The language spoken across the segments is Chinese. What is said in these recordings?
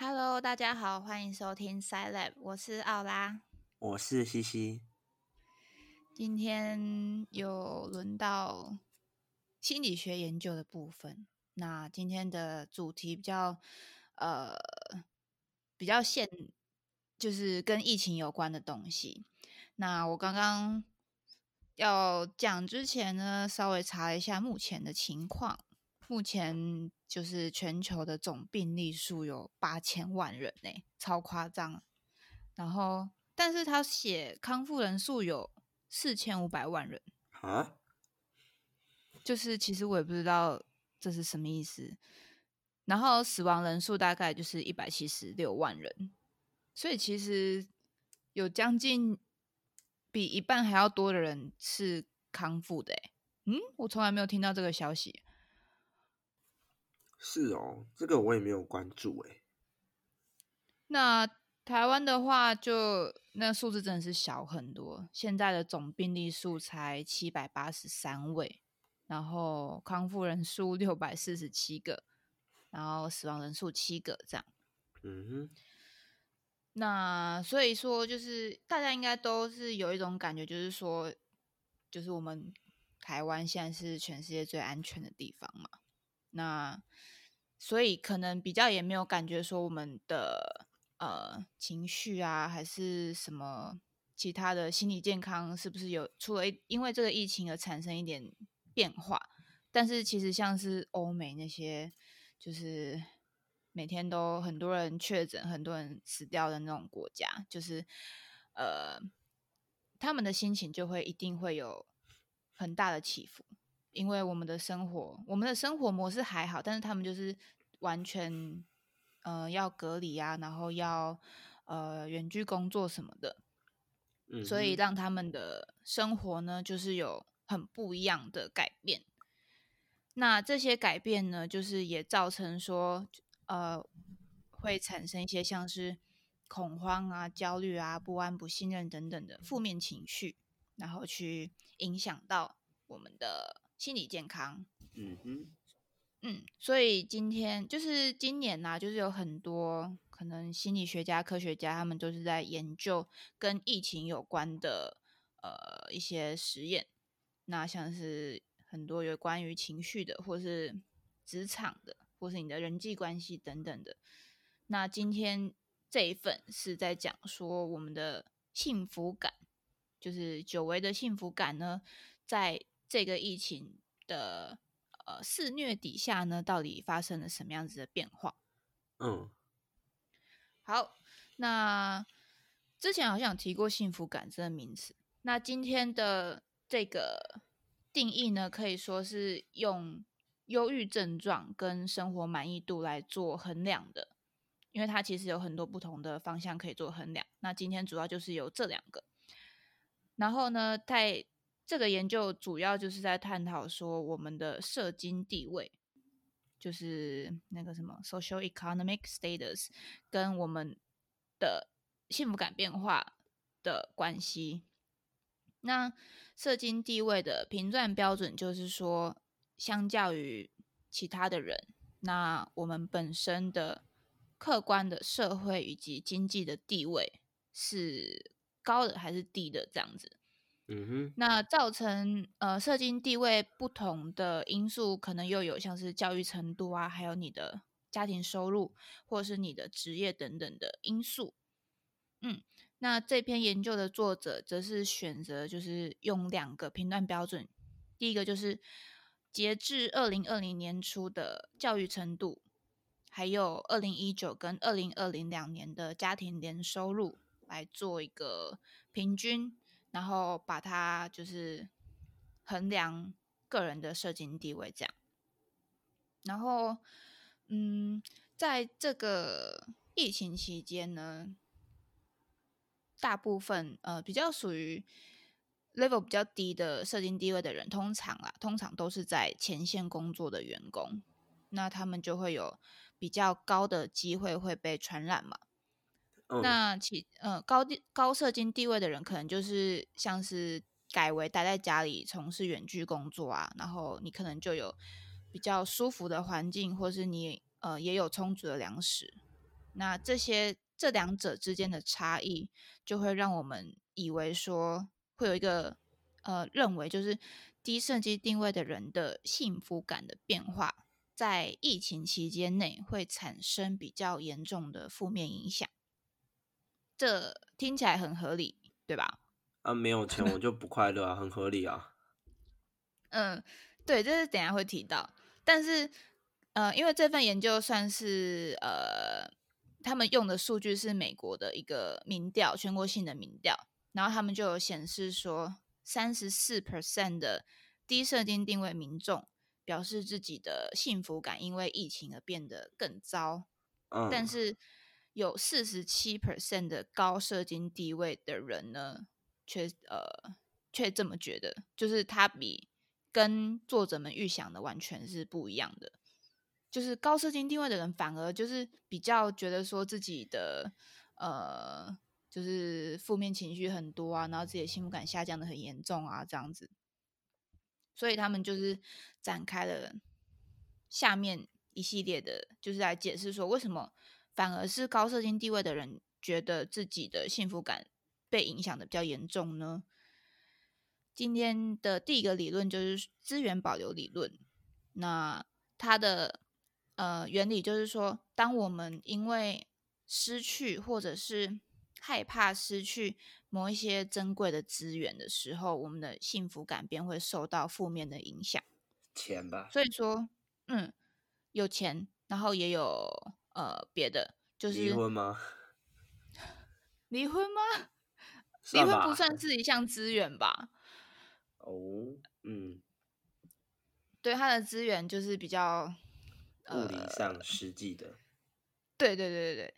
Hello，大家好，欢迎收听 Sci Lab，我是奥拉。我是西西。今天有轮到心理学研究的部分。那今天的主题比较呃比较现，就是跟疫情有关的东西。那我刚刚要讲之前呢，稍微查了一下目前的情况。目前就是全球的总病例数有八千万人呢、超夸张。然后，但是他写康复人数有四千五百万人，啊？就是其实我也不知道这是什么意思。然后死亡人数大概就是一百七十六万人，所以其实有将近比一半还要多的人是康复的、欸。嗯，我从来没有听到这个消息。是哦，这个我也没有关注诶。那台湾的话就，那数字真的是小很多。现在的总病例数才七百八十三位，然后康复人数六百四十七个，然后死亡人数七个，这样。嗯哼，那所以说，就是大家应该都是有一种感觉，就是说，就是我们台湾现在是全世界最安全的地方嘛。那所以可能比较也没有感觉说我们的呃情绪啊，还是什么其他的心理健康是不是有除了因为这个疫情而产生一点变化？但是其实像是欧美那些，就是每天都很多人确诊、很多人死掉的那种国家，就是呃他们的心情就会一定会有很大的起伏。因为我们的生活，我们的生活模式还好，但是他们就是完全，呃，要隔离啊，然后要呃远距工作什么的，嗯，所以让他们的生活呢，就是有很不一样的改变。那这些改变呢，就是也造成说，呃，会产生一些像是恐慌啊、焦虑啊、不安、不信任等等的负面情绪，然后去影响到我们的心理健康。嗯哼，嗯，所以今天就是今年呐、就是有很多可能心理学家、科学家，他们都是在研究跟疫情有关的呃一些实验。那像是很多有关于情绪的，或是职场的，或是你的人际关系等等的。那今天这一份是在讲说我们的幸福感，就是久违的幸福感呢，在这个疫情的呃肆虐底下呢，到底发生了什么样子的变化？嗯，好，那之前好像有提过幸福感这个名词。那今天的这个定义呢，可以说是用忧郁症状跟生活满意度来做衡量的，因为它其实有很多不同的方向可以做衡量。那今天主要就是有这两个。然后呢，在这个研究主要就是在探讨说我们的社经地位，就是那个什么 social economic status 跟我们的幸福感变化的关系。那社经地位的评断标准就是说，相较于其他的人，那我们本身的客观的社会以及经济的地位是高的还是低的这样子。嗯哼，那造成呃社经地位不同的因素，可能又有像是教育程度啊，还有你的家庭收入，或是你的职业等等的因素。嗯，那这篇研究的作者则是选择就是用两个评断标准，第一个就是截至二零二零年初的教育程度，还有二零一九跟二零二零两年的家庭年收入来做一个平均。然后把它就是衡量个人的社经地位这样。然后，嗯，在这个疫情期间呢，大部分呃比较属于 level 比较低的社经地位的人，通常啦，通常都是在前线工作的员工，那他们就会有比较高的机会会被传染嘛。那其呃高地高社经地位的人，可能就是像是改为待在家里从事远距工作啊，然后你可能就有比较舒服的环境，或是你呃也有充足的粮食，那这些这两者之间的差异，就会让我们以为说会有一个呃认为，就是低射击定位的人的幸福感的变化，在疫情期间内会产生比较严重的负面影响。这听起来很合理，对吧？啊，没有钱我就不快乐啊，很合理啊。嗯，对，这是等下会提到，但是呃，因为这份研究算是呃，他们用的数据是美国的一个民调，全国性的民调，然后他们就有显示说，三十四 percent 的低射精定位民众表示自己的幸福感因为疫情而变得更糟，嗯，但是有四十七 percent 的高射精地位的人呢，却呃却这么觉得，就是他比跟作者们预想的完全是不一样的。就是高射精地位的人，反而就是比较觉得说自己的呃，就是负面情绪很多啊，然后自己的幸福感下降的很严重啊，这样子。所以他们就是展开了下面一系列的，就是来解释说，为什么反而是高射精地位的人觉得自己的幸福感被影响的比较严重呢？今天的第一个理论就是资源保留理论，那它的呃原理就是说，当我们因为失去或者是害怕失去某一些珍贵的资源的时候，我们的幸福感便会受到负面的影响。钱吧，所以说，嗯，有钱，然后也有呃别的，就是 离婚吗？离婚吗？离婚不算是一项资源吧？哦，嗯，对，他的资源就是比较物理呃上实际的，对对对对对，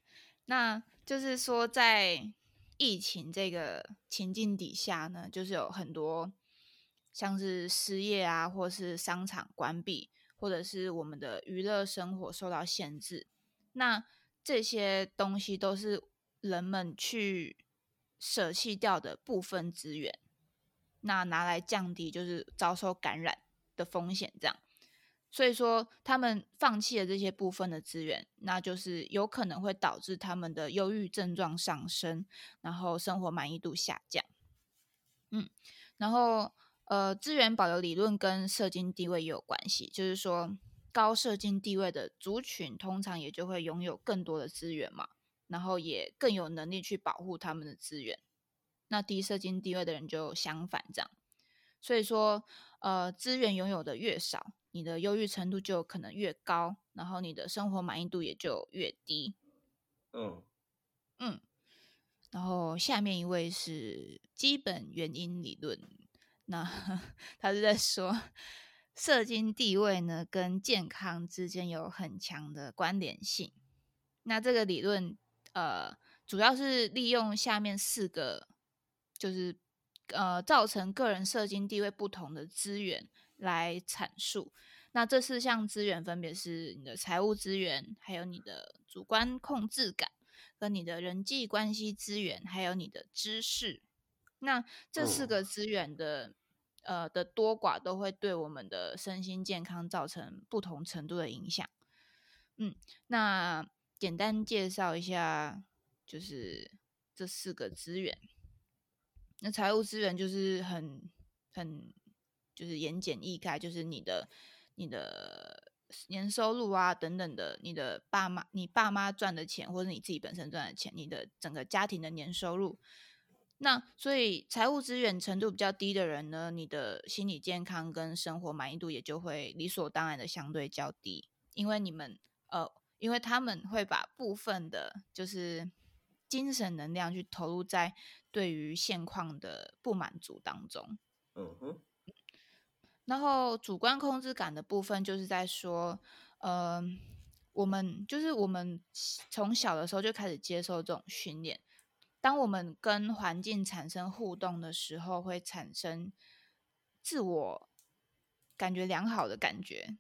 那就是说，在疫情这个情境底下呢，就是有很多像是失业啊，或是商场关闭，或者是我们的娱乐生活受到限制。那这些东西都是人们去舍弃掉的部分资源，那拿来降低就是遭受感染的风险，这样。所以说，他们放弃了这些部分的资源，那就是有可能会导致他们的忧郁症状上升，然后生活满意度下降。嗯，然后呃，资源保留理论跟社经地位也有关系，就是说高社经地位的族群通常也就会拥有更多的资源嘛，然后也更有能力去保护他们的资源。那低社经地位的人就相反这样。所以说，呃，资源拥有的越少，你的忧郁程度就可能越高，然后你的生活满意度也就越低。嗯，嗯，然后下面一位是基本原因理论，那 他是在说社经地位呢跟健康之间有很强的关联性。那这个理论呃主要是利用下面四个就是呃造成个人社经地位不同的资源来阐述。那这四项资源分别是你的财务资源，还有你的主观控制感。跟你的人际关系资源，还有你的知识，那这四哦个资源的、呃的多寡，都会对我们的身心健康造成不同程度的影响。嗯，那简单介绍一下，就是这四个资源。那财务资源就是很很就是言简意赅，就是你的你的年收入啊等等的，你的爸妈你爸妈赚的钱，或者你自己本身赚的钱，你的整个家庭的年收入。那所以财务资源程度比较低的人呢，你的心理健康跟生活满意度也就会理所当然的相对较低，因为你们呃，因为他们会把部分的就是精神能量去投入在对于现况的不满足当中。嗯哼，然后主观控制感的部分，就是在说，呃，我们就是我们从小的时候就开始接受这种训练，当我们跟环境产生互动的时候，会产生自我感觉良好的感觉。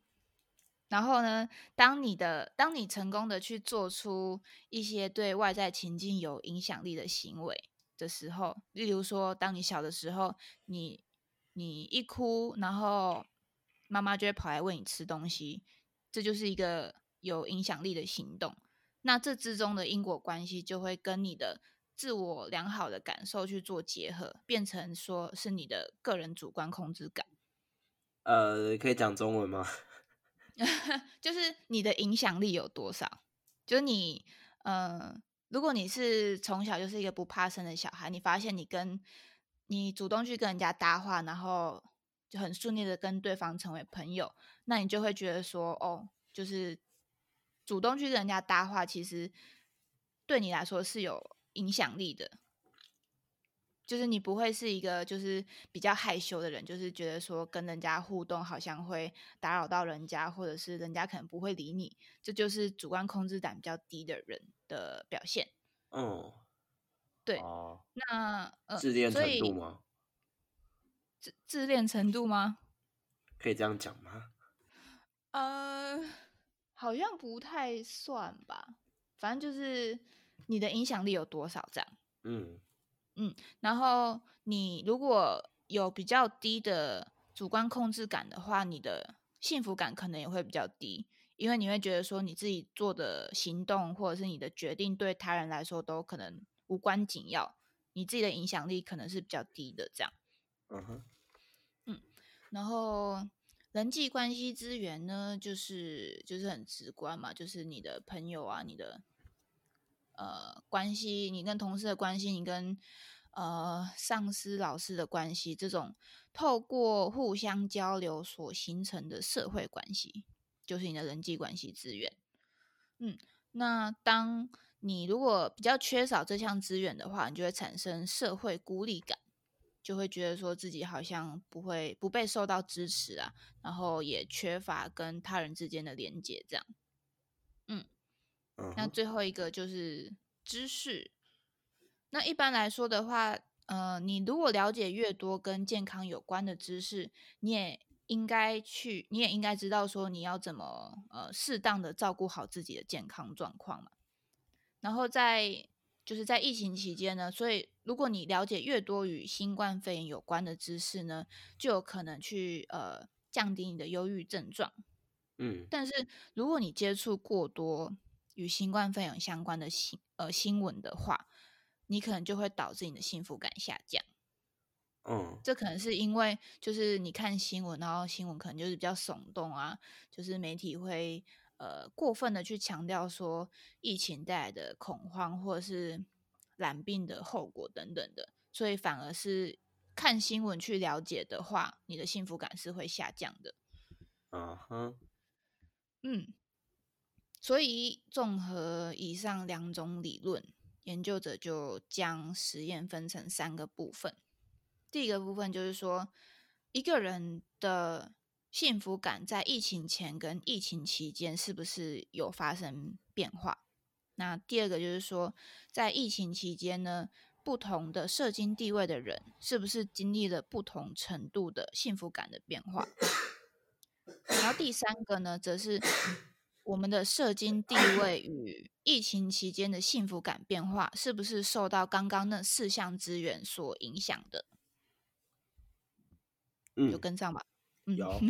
然后呢，当你的当你成功的去做出一些对外在情境有影响力的行为的时候，例如说，当你小的时候，你你一哭，然后妈妈就会跑来喂你吃东西，这就是一个有影响力的行动。那这之中的因果关系就会跟你的自我良好的感受去做结合，变成说是你的个人主观控制感。呃，可以讲中文吗？就是你的影响力有多少？就是你，呃，如果你是从小就是一个不怕生的小孩，你发现你跟你主动去跟人家搭话，然后就很顺利的跟对方成为朋友，那你就会觉得说，哦，就是主动去跟人家搭话，其实对你来说是有影响力的。就是你不会是一个就是比较害羞的人，就是觉得说跟人家互动好像会打扰到人家，或者是人家可能不会理你，这就是主观控制感比较低的人的表现。嗯，对。哦，那呃，自恋程度吗？自自恋程度吗？可以这样讲吗？呃，好像不太算吧。反正就是你的影响力有多少这样。嗯嗯然后你如果有比较低的主观控制感的话，你的幸福感可能也会比较低，因为你会觉得说你自己做的行动或者是你的决定对他人来说都可能无关紧要，你自己的影响力可能是比较低的这样。嗯哼，嗯然后人际关系资源呢，就是就是很直观嘛，就是你的朋友啊，你的呃关系，你跟同事的关系，你跟呃上司、老师的关系，这种透过互相交流所形成的社会关系，就是你的人际关系资源。嗯，那当你如果比较缺少这项资源的话，你就会产生社会孤立感。就会觉得说自己好像不会不被受到支持啊，然后也缺乏跟他人之间的连接，这样。嗯那，最后一个就是知识。那一般来说的话，呃，你如果了解越多跟健康有关的知识，你也应该去，你也应该知道说你要怎么呃适当的照顾好自己的健康状况嘛。然后在就是在疫情期间呢，所以如果你了解越多与新冠肺炎有关的知识呢，就有可能去呃降低你的忧郁症状。嗯但是如果你接触过多与新冠肺炎相关的新呃新闻的话，你可能就会导致你的幸福感下降。嗯这可能是因为就是你看新闻，然后新闻可能就是比较耸动啊，就是媒体会呃过分的去强调说疫情带来的恐慌或者是染病的后果等等的，所以反而是看新闻去了解的话，你的幸福感是会下降的。啊哼，嗯，所以综合以上两种理论，研究者就将实验分成三个部分。第一个部分就是说，一个人的幸福感在疫情前跟疫情期间是不是有发生变化？那第二个就是说，在疫情期间呢，不同的社经地位的人是不是经历了不同程度的幸福感的变化？然后第三个呢，则是我们的社经地位与疫情期间的幸福感变化，是不是受到刚刚那四项资源所影响的？有嗯，跟上吧？嗯，有，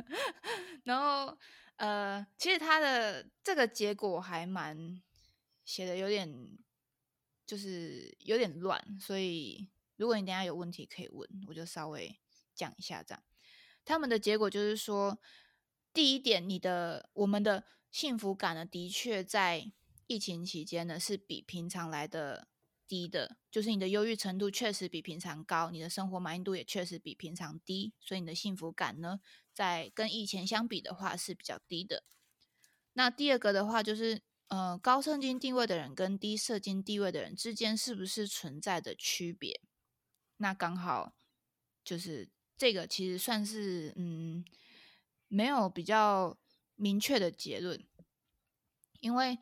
然后呃，其实他的这个结果还蛮写的有点，就是有点乱，所以如果你等下有问题可以问，我就稍微讲一下这样。他们的结果就是说，第一点，你的我们的幸福感呢，的确在疫情期间呢是比平常来的低的，就是你的忧郁程度确实比平常高，你的生活满意度也确实比平常低，所以你的幸福感呢，在跟以前相比的话是比较低的。那第二个的话就是，呃，高圣经地位的人跟低社经地位的人之间是不是存在的区别？那刚好就是这个，其实算是嗯，没有比较明确的结论，因为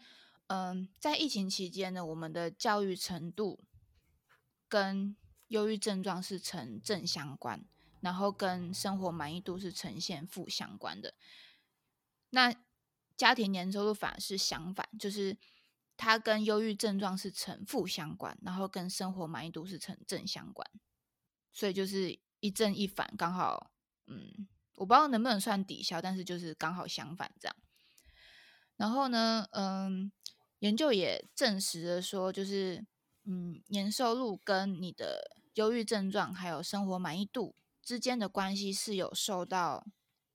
嗯，在疫情期间呢，我们的教育程度跟忧郁症状是呈正相关，然后跟生活满意度是呈现负相关的。那家庭年收入反而是相反，就是它跟忧郁症状是呈负相关，然后跟生活满意度是呈正相关，所以就是一正一反，刚好，嗯，我不知道能不能算抵消，但是就是刚好相反这样。然后呢，嗯，研究也证实了说，就是嗯，年收入跟你的忧郁症状还有生活满意度之间的关系是有受到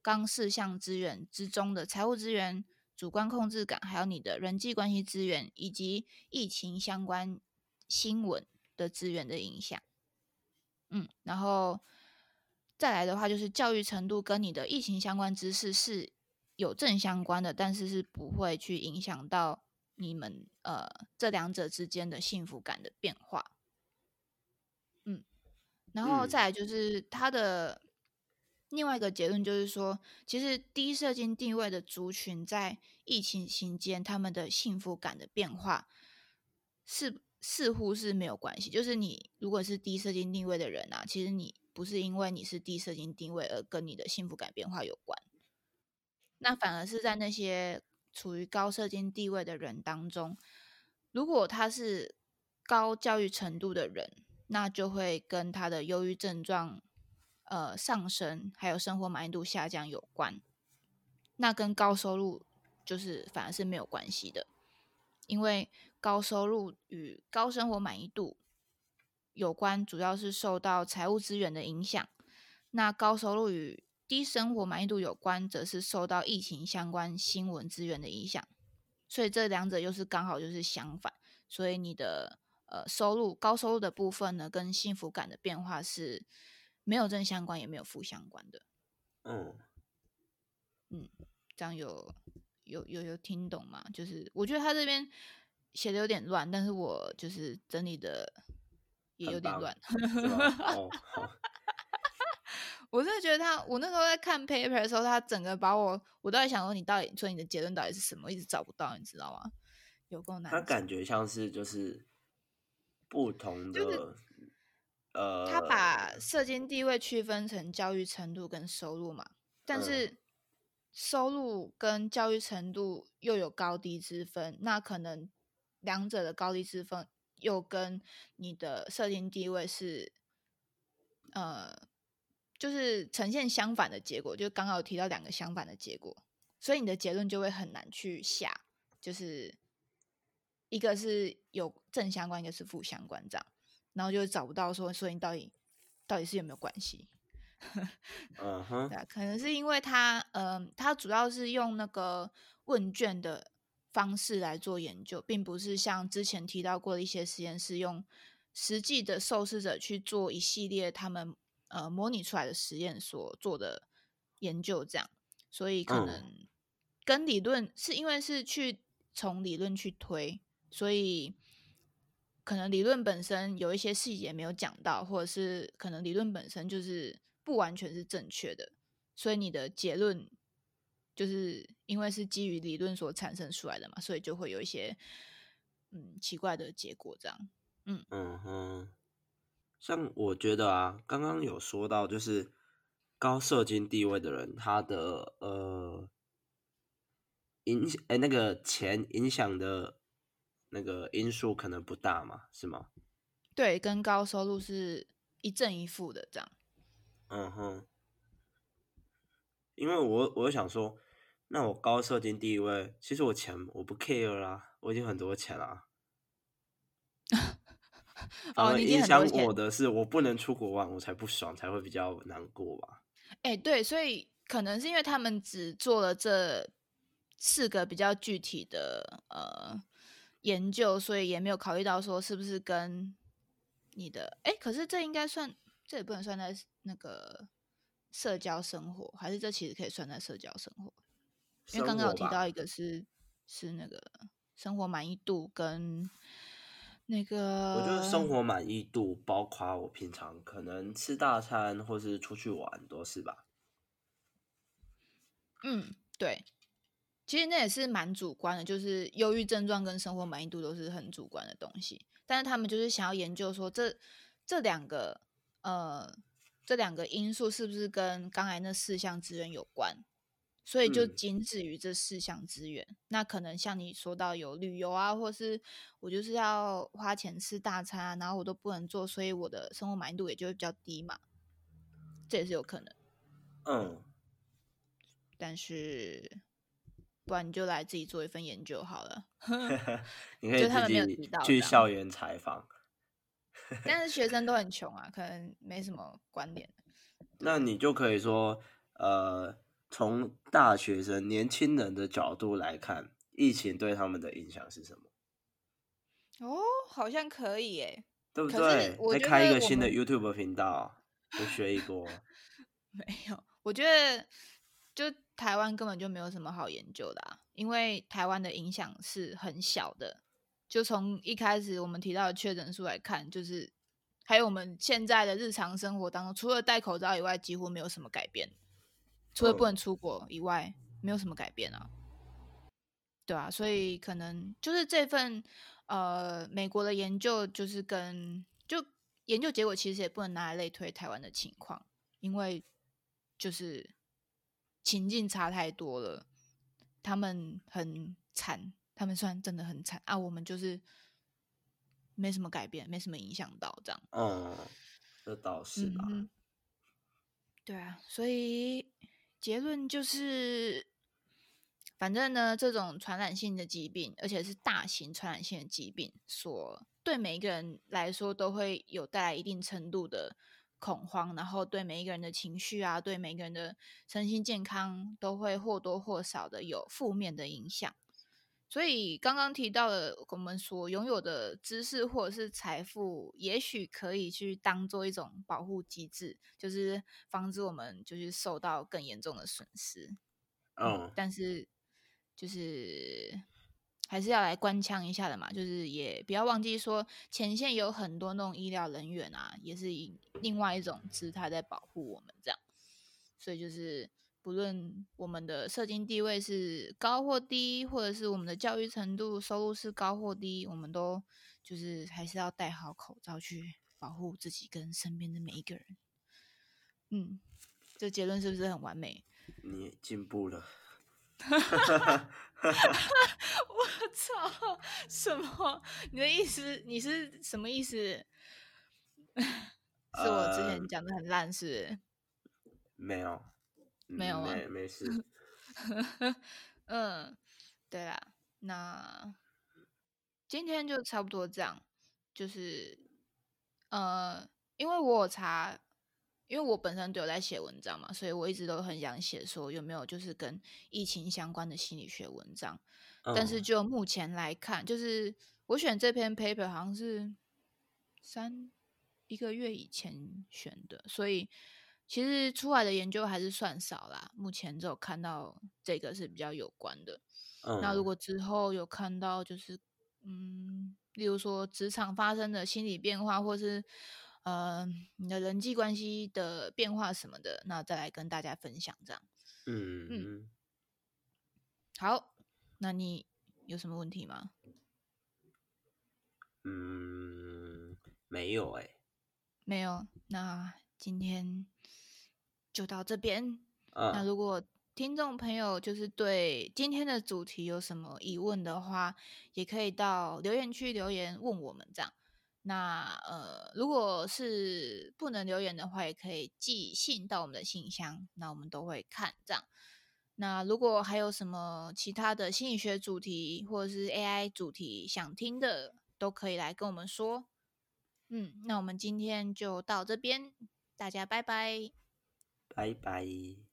刚四项资源之中的财务资源、主观控制感，还有你的人际关系资源以及疫情相关新闻的资源的影响。嗯，然后再来的话，就是教育程度跟你的疫情相关知识是有正相关的，但是是不会去影响到。你们呃，这两者之间的幸福感的变化，嗯，然后再来就是他的另外一个结论，就是说，其实低射精定位的族群在疫情期间，他们的幸福感的变化是似乎是没有关系。就是你如果是低射精定位的人啊，其实你不是因为你是低射精定位而跟你的幸福感变化有关，那反而是在那些。处于高射精地位的人当中，如果他是高教育程度的人，那就会跟他的忧郁症状呃上升，还有生活满意度下降有关。那跟高收入就是反而是没有关系的，因为高收入与高生活满意度有关，主要是受到财务资源的影响。那高收入与低生活满意度有关，则是受到疫情相关新闻资源的影响，所以这两者又是刚好就是相反。所以你的呃收入高收入的部分呢，跟幸福感的变化是没有正相关，也没有负相关的。嗯嗯，这样有有有有听懂吗？就是我觉得他这边写的有点乱，但是我就是整理的也有点乱。哦好。我真的觉得他，我那时候在看 paper 的时候，他整个把我，我都在想说，你到底说你的结论到底是什么？一直找不到，你知道吗？有够难。他感觉像是就是不同的，呃，他把社经地位区分成教育程度跟收入嘛，但是收入跟教育程度又有高低之分，那可能两者的高低之分又跟你的设定地位是，呃。就是呈现相反的结果，就刚好提到两个相反的结果，所以你的结论就会很难去下，就是一个是有正相关，一个是负相关这样，然后就找不到说，所以你到底到底是有没有关系？嗯哼，对，可能是因为他，嗯，他主要是用那个问卷的方式来做研究，并不是像之前提到过的一些实验室用实际的受试者去做一系列他们。呃，模拟出来的实验所做的研究，这样，所以可能跟理论是因为是去从理论去推，所以可能理论本身有一些细节没有讲到，或者是可能理论本身就是不完全是正确的，所以你的结论就是因为是基于理论所产生出来的嘛，所以就会有一些嗯奇怪的结果，这样，嗯嗯哼。像我觉得啊，刚刚有说到，就是高社经地位的人，他的呃影响哎，那个钱影响的那个因素可能不大嘛，是吗？对，跟高收入是一正一负的这样。嗯哼，因为我我想说，那我高社经地位，其实我钱我不 care 啦，我已经很多钱啦。哦，影响我的是我不能出国玩，我才不爽，才会比较难过吧。哎，对，所以可能是因为他们只做了这四个比较具体的呃研究，所以也没有考虑到说是不是跟你的哎，可是这应该算，这也不能算在那个社交生活，还是这其实可以算在社交生活？因为刚刚有提到一个是是那个生活满意度跟。那个，我觉得生活满意度包括我平常可能吃大餐或是出去玩都是吧。嗯，对，其实那也是蛮主观的，就是忧郁症状跟生活满意度都是很主观的东西。但是他们就是想要研究说，这这两个呃这两个因素是不是跟刚才那四项资源有关？所以就仅止于这四项资源，那可能像你说到有旅游啊，或是我就是要花钱吃大餐，啊然后我都不能做，所以我的生活满意度也就会比较低嘛，这也是有可能。嗯，但是不不然你就来自己做一份研究好了。你可以就他们没有自己提到去校园采访。但是学生都很 穷啊，可能没什么关联。那你就可以说，呃，从大学生、年轻人的角度来看，疫情对他们的影响是什么？哦，好像可以耶。对不对？再开一个新的 YouTube 频道，就学一波。没有，我觉得就台湾根本就没有什么好研究的、啊，因为台湾的影响是很小的。就从一开始我们提到的确诊数来看，就是还有我们现在的日常生活当中，除了戴口罩以外，几乎没有什么改变。除了不嗯能出国以外，没有什么改变啊。对啊，所以可能就是这份呃美国的研究，就是跟就研究结果其实也不能拿来类推台湾的情况，因为就是情境差太多了，他们很惨，他们算真的很惨啊，我们就是没什么改变，没什么影响到这样。嗯，这倒是吧。嗯，对啊，所以结论就是，反正呢，这种传染性的疾病，而且是大型传染性的疾病，所对每一个人来说都会有带来一定程度的恐慌，然后对每一个人的情绪啊，对每一个人的身心健康都会或多或少的有负面的影响。所以刚刚提到的，我们所拥有的知识或者是财富，也许可以去当做一种保护机制，就是防止我们就是受到更严重的损失。嗯，但是就是还是要来官腔一下的嘛，就是也不要忘记说前线有很多那种医疗人员啊，也是以另外一种姿态在保护我们这样。所以就是不论我们的社经地位是高或低，或者是我们的教育程度、收入是高或低，我们都就是还是要戴好口罩去保护自己跟身边的每一个人。嗯，这结论是不是很完美？你进步了。我操！什么？你的意思？你是什么意思？是我之前呃讲的很烂是？没有，没有吗嗯没没事。嗯，对啦，那今天就差不多这样。就是呃，因为我有查，因为我本身都有在写文章嘛，所以我一直都很想写说有没有就是跟疫情相关的心理学文章。但是嗯就目前来看，就是我选这篇 paper 好像是三一个月以前选的，所以其实出来的研究还是算少啦。目前只有看到这个是比较有关的。那如嗯果之后有看到，就是嗯，例如说职场发生的心理变化，或是呃你的人际关系的变化什么的，那再来跟大家分享这样。嗯嗯，好，那你有什么问题吗？嗯，没有哎、没有，那今天就到这边。那嗯如果听众朋友就是对今天的主题有什么疑问的话，也可以到留言区留言问我们这样。那呃，如果是不能留言的话，也可以寄信到我们的信箱，那我们都会看这样。那如果还有什么其他的心理学主题或者是 AI 主题想听的，都可以来跟我们说。嗯，那我们今天就到这边，大家拜拜。拜拜。